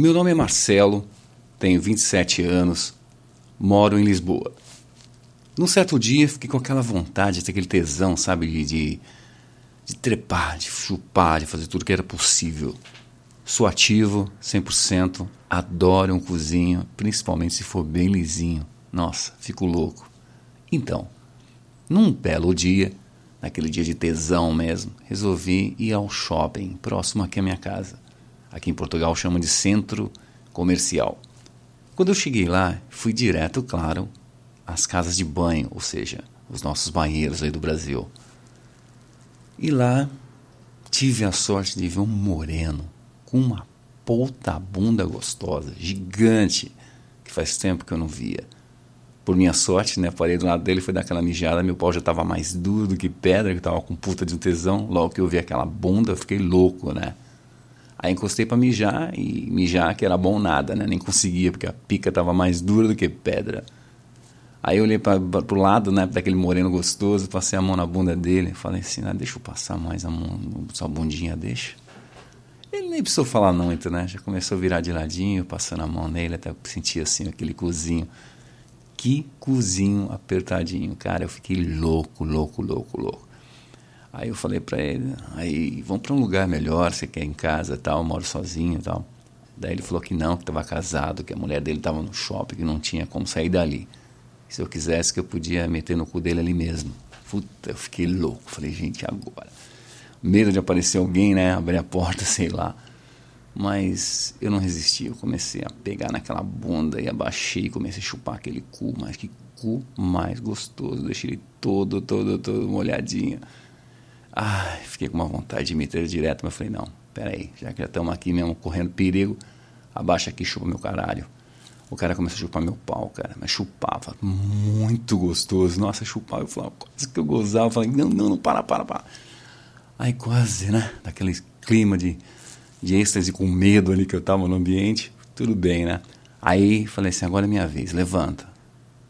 Meu nome é Marcelo, tenho 27 anos, moro em Lisboa. Num certo dia fiquei com aquela vontade, aquele tesão, sabe, de, de, trepar, de chupar, de fazer tudo que era possível. Sou ativo, 100%, adoro um cozinho, principalmente se for bem lisinho. Nossa, fico louco. Então, num belo dia, naquele dia de tesão mesmo, resolvi ir ao shopping próximo aqui à minha casa. Aqui em Portugal chamam de centro comercial. Quando eu cheguei lá, fui direto, claro, às casas de banho, ou seja, os nossos banheiros aí do Brasil. E lá tive a sorte de ver um moreno com uma puta bunda gostosa, gigante, que faz tempo que eu não via. Por minha sorte, né, parei do lado dele, foi dar aquela mijada, meu pau já estava mais duro do que pedra, que estava com puta de um tesão. Logo que eu vi aquela bunda, eu fiquei louco, né? Aí encostei para mijar e mijar que era bom nada, né? Nem conseguia porque a pica estava mais dura do que pedra. Aí eu olhei para o lado, né, daquele moreno gostoso, passei a mão na bunda dele, falei assim, ah, deixa eu passar mais a mão, sua bundinha deixa. Ele nem precisou falar muito, né? Já começou a virar de ladinho, passando a mão nele, até sentia assim aquele cozinho. Que cozinho apertadinho, cara, eu fiquei louco, louco, louco, louco. Aí eu falei para ele, aí vamos para um lugar melhor, você quer em casa tal, moro sozinho tal. Daí ele falou que não, que estava casado, que a mulher dele estava no shopping, que não tinha como sair dali. Se eu quisesse, que eu podia meter no cu dele ali mesmo. Puta, eu fiquei louco. Falei, gente, agora? Medo de aparecer alguém, né? Abrir a porta, sei lá. Mas eu não resisti. Eu comecei a pegar naquela bunda e abaixei comecei a chupar aquele cu. Mas que cu mais gostoso. Deixei ele todo, todo, todo molhadinho. Ai, fiquei com uma vontade de meter direto, mas falei, não, peraí, já que já estamos aqui mesmo correndo perigo, abaixa aqui chupa meu caralho. O cara começou a chupar meu pau, cara, mas chupava muito gostoso. Nossa, chupava, eu falava, quase que eu gozava, eu falei, não, não, não, para, para, para. Aí quase, né, daquele clima de, de êxtase com medo ali que eu tava no ambiente, tudo bem, né. Aí falei assim, agora é minha vez, levanta.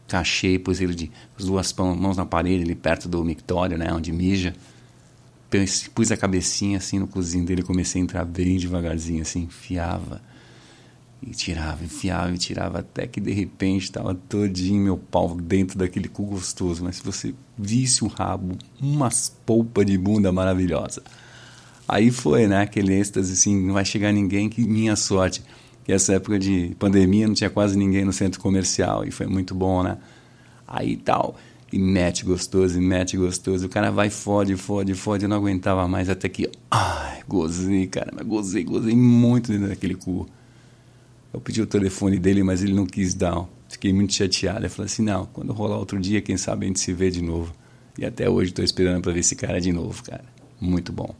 Cachei, pus ele de as duas mãos na parede, ali perto do mictório, né, onde mija pus a cabecinha assim no cozinho dele, comecei a entrar bem devagarzinho, assim, enfiava e tirava, enfiava e tirava, até que de repente estava todinho meu pau dentro daquele cu gostoso. Mas se você visse o rabo, umas polpas de bunda maravilhosa. Aí foi, né? Aquele êxtase assim, não vai chegar ninguém, que minha sorte. Que essa época de pandemia não tinha quase ninguém no centro comercial e foi muito bom, né? Aí tal e mete gostoso, e mete gostoso. O cara vai, fode, fode, fode. Eu não aguentava mais até que, ai, gozei, cara, mas gozei, gozei muito dentro daquele cu. Eu pedi o telefone dele, mas ele não quis dar. Fiquei muito chateado. Eu falei assim: não, quando rolar outro dia, quem sabe a gente se vê de novo. E até hoje estou esperando para ver esse cara de novo, cara. Muito bom.